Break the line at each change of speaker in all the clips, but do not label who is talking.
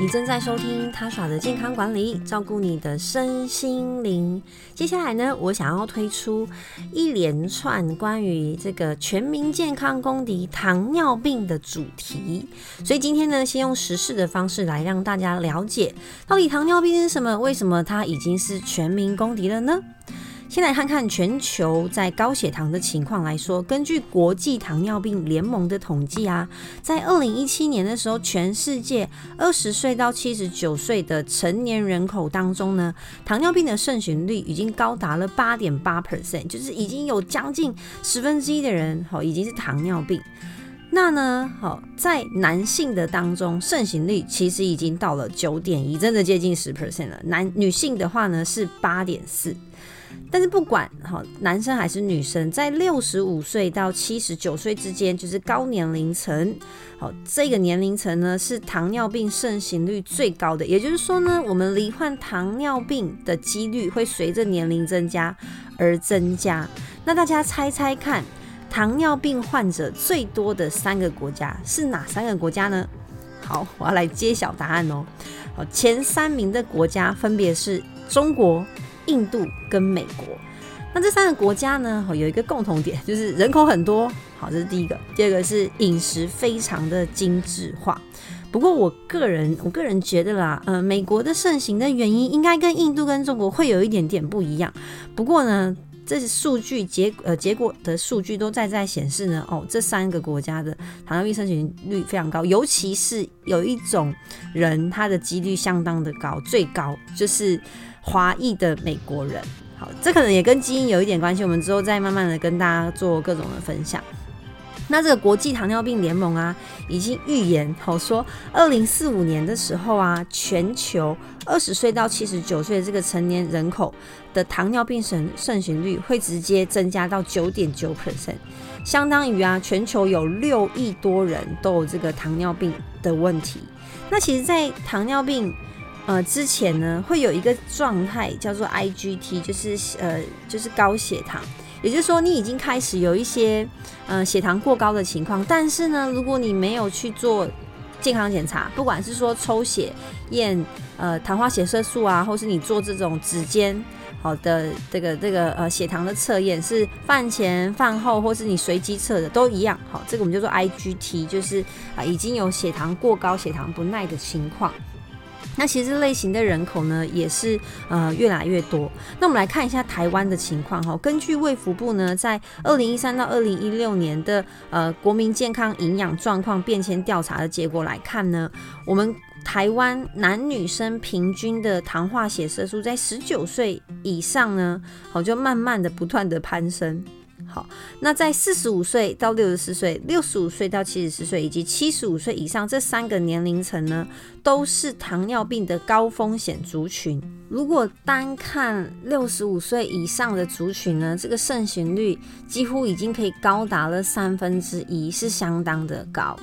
你正在收听他耍的健康管理，照顾你的身心灵。接下来呢，我想要推出一连串关于这个全民健康公敌糖尿病的主题。所以今天呢，先用时事的方式来让大家了解，到底糖尿病是什么？为什么它已经是全民公敌了呢？先来看看全球在高血糖的情况来说，根据国际糖尿病联盟的统计啊，在二零一七年的时候，全世界二十岁到七十九岁的成年人口当中呢，糖尿病的盛行率已经高达了八点八 percent，就是已经有将近十分之一的人好已经是糖尿病。那呢，好在男性的当中，盛行率其实已经到了九点一，真的接近十 percent 了。男女性的话呢是八点四。但是不管好男生还是女生，在六十五岁到七十九岁之间，就是高年龄层，好这个年龄层呢是糖尿病盛行率最高的。也就是说呢，我们罹患糖尿病的几率会随着年龄增加而增加。那大家猜猜看，糖尿病患者最多的三个国家是哪三个国家呢？好，我要来揭晓答案哦。好，前三名的国家分别是中国。印度跟美国，那这三个国家呢，有一个共同点，就是人口很多。好，这是第一个。第二个是饮食非常的精致化。不过我个人，我个人觉得啦，呃，美国的盛行的原因应该跟印度跟中国会有一点点不一样。不过呢，这些数据结呃结果的数据都在在显示呢，哦，这三个国家的糖尿病盛行率非常高，尤其是有一种人，他的几率相当的高，最高就是。华裔的美国人，好，这可能也跟基因有一点关系。我们之后再慢慢的跟大家做各种的分享。那这个国际糖尿病联盟啊，已经预言，好说，二零四五年的时候啊，全球二十岁到七十九岁这个成年人口的糖尿病盛盛行率会直接增加到九点九 percent，相当于啊，全球有六亿多人都有这个糖尿病的问题。那其实，在糖尿病呃，之前呢，会有一个状态叫做 IGT，就是呃，就是高血糖，也就是说你已经开始有一些呃血糖过高的情况，但是呢，如果你没有去做健康检查，不管是说抽血验呃糖化血色素啊，或是你做这种指尖好的这个这个呃血糖的测验，是饭前饭后或是你随机测的都一样，好，这个我们叫做 IGT，就是啊、已经有血糖过高、血糖不耐的情况。那其实这类型的人口呢，也是呃越来越多。那我们来看一下台湾的情况哈。根据卫福部呢，在二零一三到二零一六年的呃国民健康营养状况变迁调查的结果来看呢，我们台湾男女生平均的糖化血色素在十九岁以上呢，好就慢慢的不断的攀升。好，那在四十五岁到六十四岁、六十五岁到七十四岁以及七十五岁以上这三个年龄层呢，都是糖尿病的高风险族群。如果单看六十五岁以上的族群呢，这个盛行率几乎已经可以高达了三分之一，是相当的高。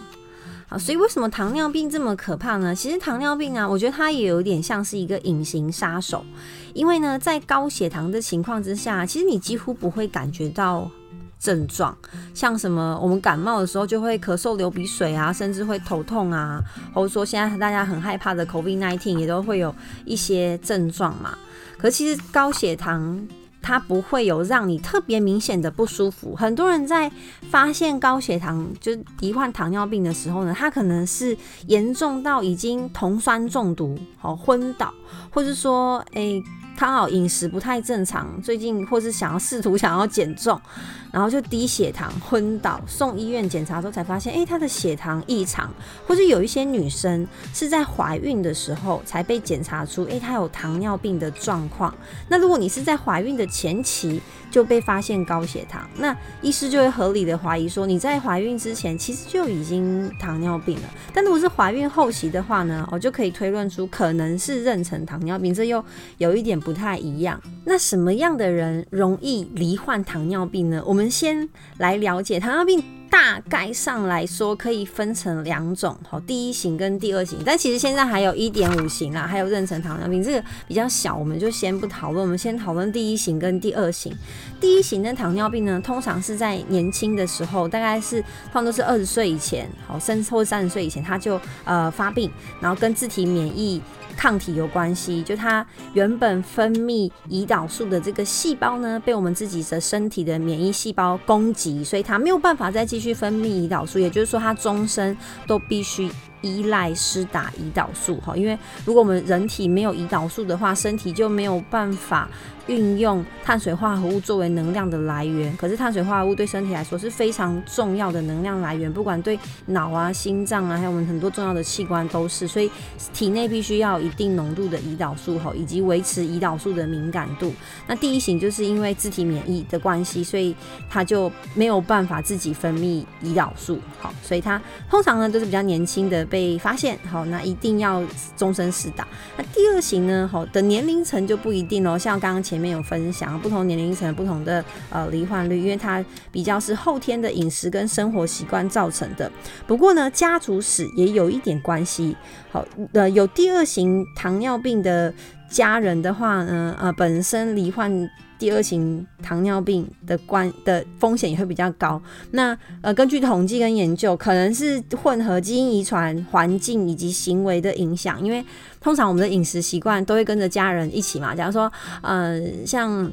所以为什么糖尿病这么可怕呢？其实糖尿病啊，我觉得它也有点像是一个隐形杀手。因为呢，在高血糖的情况之下，其实你几乎不会感觉到症状，像什么我们感冒的时候就会咳嗽、流鼻水啊，甚至会头痛啊，或者说现在大家很害怕的 COVID-19 也都会有一些症状嘛。可其实高血糖它不会有让你特别明显的不舒服。很多人在发现高血糖就是罹患糖尿病的时候呢，他可能是严重到已经酮酸中毒、好昏倒，或者说诶。刚好饮食不太正常，最近或是想要试图想要减重，然后就低血糖昏倒，送医院检查之后才发现，诶，他的血糖异常，或是有一些女生是在怀孕的时候才被检查出，诶，她有糖尿病的状况。那如果你是在怀孕的前期就被发现高血糖，那医师就会合理的怀疑说，你在怀孕之前其实就已经糖尿病了。但如果是怀孕后期的话呢，我就可以推论出可能是妊娠糖尿病，这又有一点。不太一样。那什么样的人容易罹患糖尿病呢？我们先来了解糖尿病大概上来说可以分成两种，好，第一型跟第二型。但其实现在还有一点五型啦，还有妊娠糖尿病，这个比较小，我们就先不讨论。我们先讨论第一型跟第二型。第一型的糖尿病呢，通常是在年轻的时候，大概是通常都是二十岁以前，好，甚至或三十岁以前，他就呃发病，然后跟自体免疫。抗体有关系，就它原本分泌胰岛素的这个细胞呢，被我们自己的身体的免疫细胞攻击，所以它没有办法再继续分泌胰岛素，也就是说，它终身都必须依赖施打胰岛素。哈，因为如果我们人体没有胰岛素的话，身体就没有办法。运用碳水化合物作为能量的来源，可是碳水化合物对身体来说是非常重要的能量来源，不管对脑啊、心脏啊，还有我们很多重要的器官都是。所以体内必须要一定浓度的胰岛素哈，以及维持胰岛素的敏感度。那第一型就是因为自体免疫的关系，所以它就没有办法自己分泌胰岛素，好，所以它通常呢都是比较年轻的被发现，好，那一定要终身施打。那第二型呢，好的年龄层就不一定哦，像刚刚前。面有分享不同年龄层不同的呃罹患率，因为它比较是后天的饮食跟生活习惯造成的。不过呢，家族史也有一点关系。好，呃，有第二型糖尿病的家人的话呢，呃，本身罹患第二型糖尿病的关的风险也会比较高。那呃，根据统计跟研究，可能是混合基因遗传、环境以及行为的影响，因为。通常我们的饮食习惯都会跟着家人一起嘛。假如说，呃，像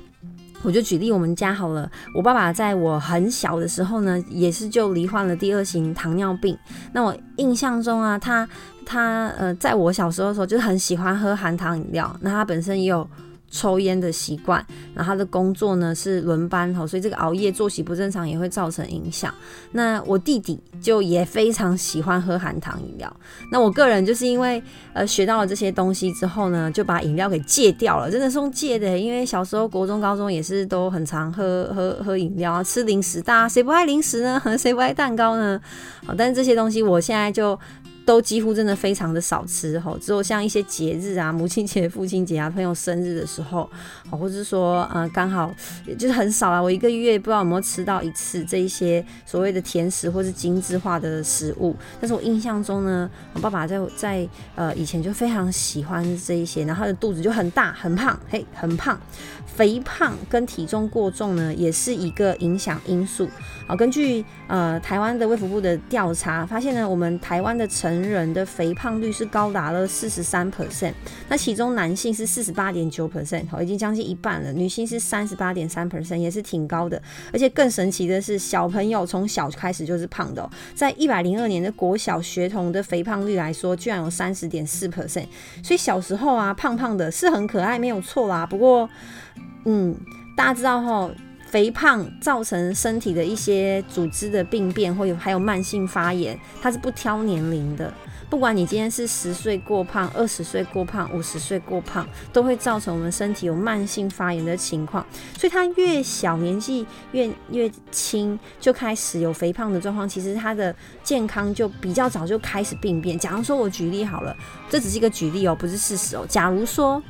我就举例我们家好了，我爸爸在我很小的时候呢，也是就罹患了第二型糖尿病。那我印象中啊，他他呃，在我小时候的时候，就是很喜欢喝含糖饮料。那他本身也有。抽烟的习惯，然后他的工作呢是轮班，所以这个熬夜作息不正常也会造成影响。那我弟弟就也非常喜欢喝含糖饮料。那我个人就是因为呃学到了这些东西之后呢，就把饮料给戒掉了，真的是用戒的。因为小时候国中、高中也是都很常喝喝喝饮料啊，吃零食，大家谁不爱零食呢？谁不爱蛋糕呢？好，但是这些东西我现在就。都几乎真的非常的少吃吼，只有像一些节日啊，母亲节、父亲节啊，朋友生日的时候，或者是说，呃，刚好就是很少啊，我一个月不知道有没有吃到一次这一些所谓的甜食或是精致化的食物。但是我印象中呢，我爸爸在在呃以前就非常喜欢这一些，然后他的肚子就很大很胖，嘿，很胖，肥胖跟体重过重呢也是一个影响因素。好，根据呃台湾的卫福部的调查发现呢，我们台湾的成成人的肥胖率是高达了四十三 percent，那其中男性是四十八点九 percent，好，已经将近一半了。女性是三十八点三 percent，也是挺高的。而且更神奇的是，小朋友从小开始就是胖的喔，在一百零二年的国小学童的肥胖率来说，居然有三十点四 percent。所以小时候啊，胖胖的是很可爱，没有错啦。不过，嗯，大家知道哈。肥胖造成身体的一些组织的病变，或有还有慢性发炎，它是不挑年龄的。不管你今天是十岁过胖、二十岁过胖、五十岁过胖，都会造成我们身体有慢性发炎的情况。所以，他越小年纪越越轻就开始有肥胖的状况，其实他的健康就比较早就开始病变。假如说我举例好了，这只是一个举例哦，不是事实哦。假如说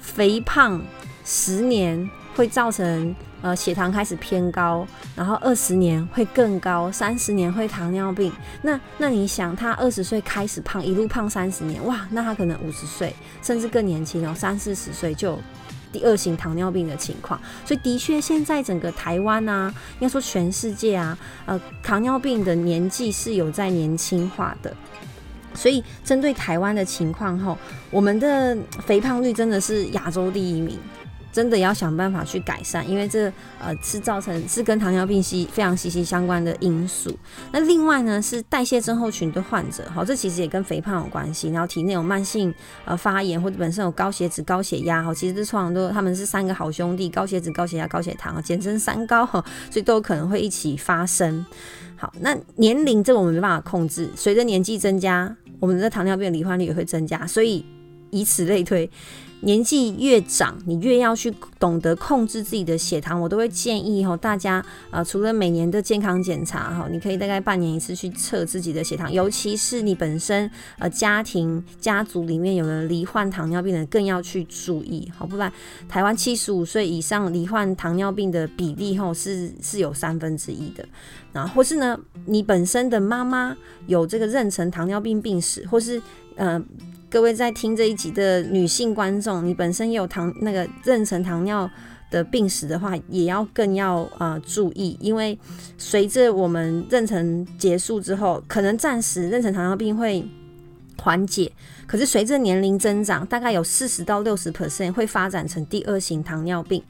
肥胖十年会造成。呃，血糖开始偏高，然后二十年会更高，三十年会糖尿病。那那你想，他二十岁开始胖，一路胖三十年，哇，那他可能五十岁甚至更年轻哦，三四十岁就第二型糖尿病的情况。所以的确，现在整个台湾啊，应该说全世界啊，呃，糖尿病的年纪是有在年轻化的。所以针对台湾的情况后，我们的肥胖率真的是亚洲第一名。真的要想办法去改善，因为这呃是造成是跟糖尿病息非常息息相关的因素。那另外呢是代谢症候群的患者，好，这其实也跟肥胖有关系。然后体内有慢性呃发炎或者本身有高血脂、高血压，好，其实这通常都他们是三个好兄弟：高血脂、高血压、高血糖，简称三高，所以都有可能会一起发生。好，那年龄这个我们没办法控制，随着年纪增加，我们的糖尿病罹患率也会增加，所以以此类推。年纪越长，你越要去懂得控制自己的血糖。我都会建议哈，大家呃，除了每年的健康检查哈，你可以大概半年一次去测自己的血糖，尤其是你本身呃家庭家族里面有人罹患糖尿病的，更要去注意，好，不然台湾七十五岁以上罹患糖尿病的比例哈是是有三分之一的，然后或是呢，你本身的妈妈有这个妊娠糖尿病病史，或是呃。各位在听这一集的女性观众，你本身也有糖那个妊娠糖尿的病史的话，也要更要啊、注意，因为随着我们妊娠结束之后，可能暂时妊娠糖尿病会缓解，可是随着年龄增长，大概有四十到六十 percent 会发展成第二型糖尿病。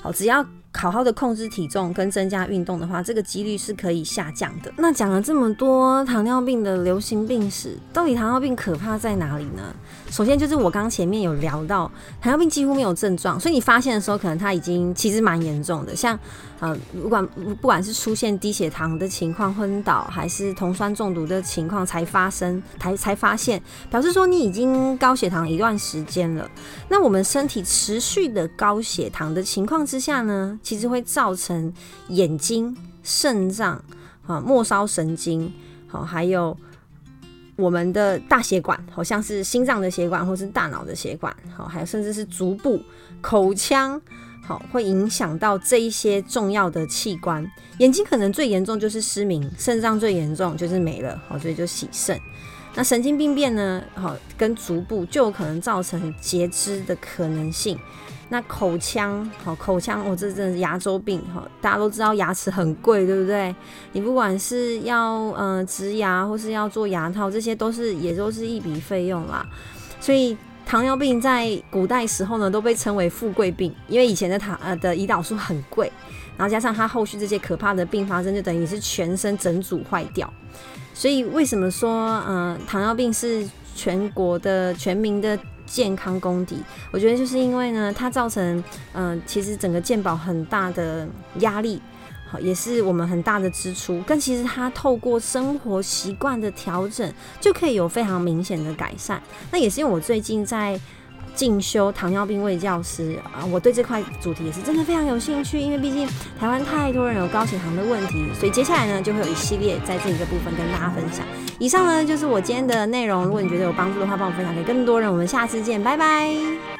好，只要。好好的控制体重跟增加运动的话，这个几率是可以下降的。那讲了这么多糖尿病的流行病史，到底糖尿病可怕在哪里呢？首先就是我刚前面有聊到，糖尿病几乎没有症状，所以你发现的时候，可能它已经其实蛮严重的。像呃，不管不管是出现低血糖的情况、昏倒，还是酮酸中毒的情况才发生，才才发现，表示说你已经高血糖一段时间了。那我们身体持续的高血糖的情况之下呢，其实会造成眼睛、肾脏、啊末梢神经，好，还有我们的大血管，好像是心脏的血管或是大脑的血管，好，还有甚至是足部、口腔。好，会影响到这一些重要的器官。眼睛可能最严重就是失明，肾脏最严重就是没了，好，所以就洗肾。那神经病变呢？好，跟足部就有可能造成截肢的可能性。那口腔，好，口腔，我、这真的是牙周病，哈，大家都知道牙齿很贵，对不对？你不管是要呃植牙或是要做牙套，这些都是也都是一笔费用啦，所以。糖尿病在古代时候呢，都被称为富贵病，因为以前的糖呃的胰岛素很贵，然后加上它后续这些可怕的并发症，就等于是全身整组坏掉。所以为什么说呃糖尿病是全国的全民的健康功底？我觉得就是因为呢，它造成嗯、其实整个健保很大的压力。好，也是我们很大的支出，但其实它透过生活习惯的调整，就可以有非常明显的改善。那也是因为我最近在进修糖尿病卫教师啊，我对这块主题也是真的非常有兴趣，因为毕竟台湾太多人有高血糖的问题，所以接下来呢，就会有一系列在这一个部分跟大家分享。以上呢，就是我今天的内容，如果你觉得有帮助的话，帮我分享给更多人。我们下次见，拜拜。